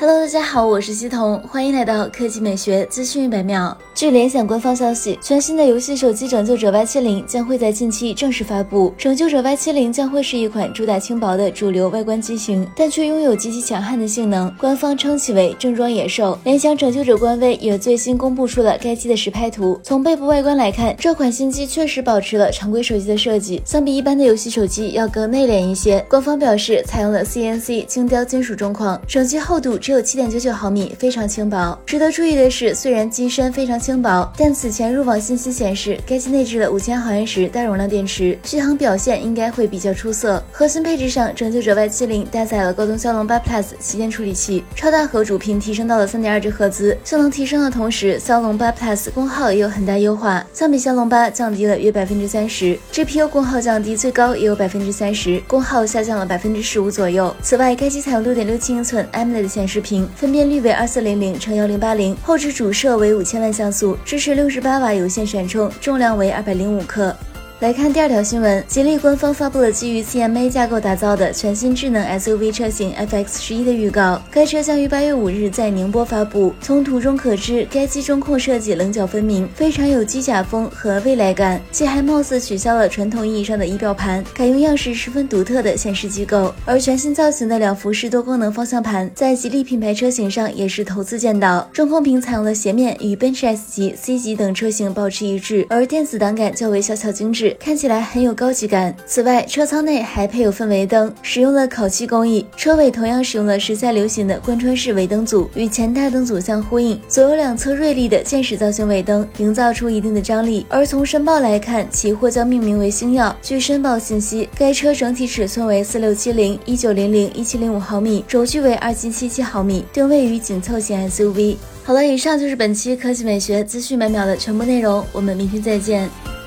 Hello，大家好，我是西彤，欢迎来到科技美学资讯一百秒。据联想官方消息，全新的游戏手机拯救者 Y70 将会在近期正式发布。拯救者 Y70 将会是一款主打轻薄的主流外观机型，但却拥有极其强悍的性能。官方称其为正装野兽。联想拯救者官微也最新公布出了该机的实拍图。从背部外观来看，这款新机确实保持了常规手机的设计，相比一般的游戏手机要更内敛一些。官方表示，采用了 CNC 精雕金属中框，整机厚度。只有七点九九毫米，非常轻薄。值得注意的是，虽然机身非常轻薄，但此前入网信息显示，该机内置了五千毫安时大容量电池，续航表现应该会比较出色。核心配置上，拯救者 Y 七零搭载了高通骁龙八 Plus 旗舰处理器，超大核主频提升到了三点二 G 赫兹。性能提升的同时，骁龙八 Plus 功耗也有很大优化，相比骁龙八降低了约百分之三十，GPU 功耗降低最高也有百分之三十，功耗下降了百分之十五左右。此外，该机采用六点六七英寸 AMOLED 显示。视频分辨率为二四零零乘幺零八零，后置主摄为五千万像素，支持六十八瓦有线闪充，重量为二百零五克。来看第二条新闻，吉利官方发布了基于 CMA 架构打造的全新智能 SUV 车型 FX 十一的预告。该车将于八月五日在宁波发布。从图中可知，该机中控设计棱角分明，非常有机甲风和未来感，且还貌似取消了传统意义上的仪表盘，改用样式十分独特的显示机构。而全新造型的两幅式多功能方向盘，在吉利品牌车型上也是头次见到。中控屏采用了斜面，与奔驰 S 级、C 级等车型保持一致，而电子档杆较为小巧精致。看起来很有高级感。此外，车舱内还配有氛围灯，使用了烤漆工艺。车尾同样使用了时下流行的贯穿式尾灯组，与前大灯组相呼应。左右两侧锐利的箭矢造型尾灯，营造出一定的张力。而从申报来看，其或将命名为星耀。据申报信息，该车整体尺寸为四六七零一九零零一七零五毫米，轴距为二七七七毫米，定位于紧凑型 SUV。好了，以上就是本期科技美学资讯每秒的全部内容，我们明天再见。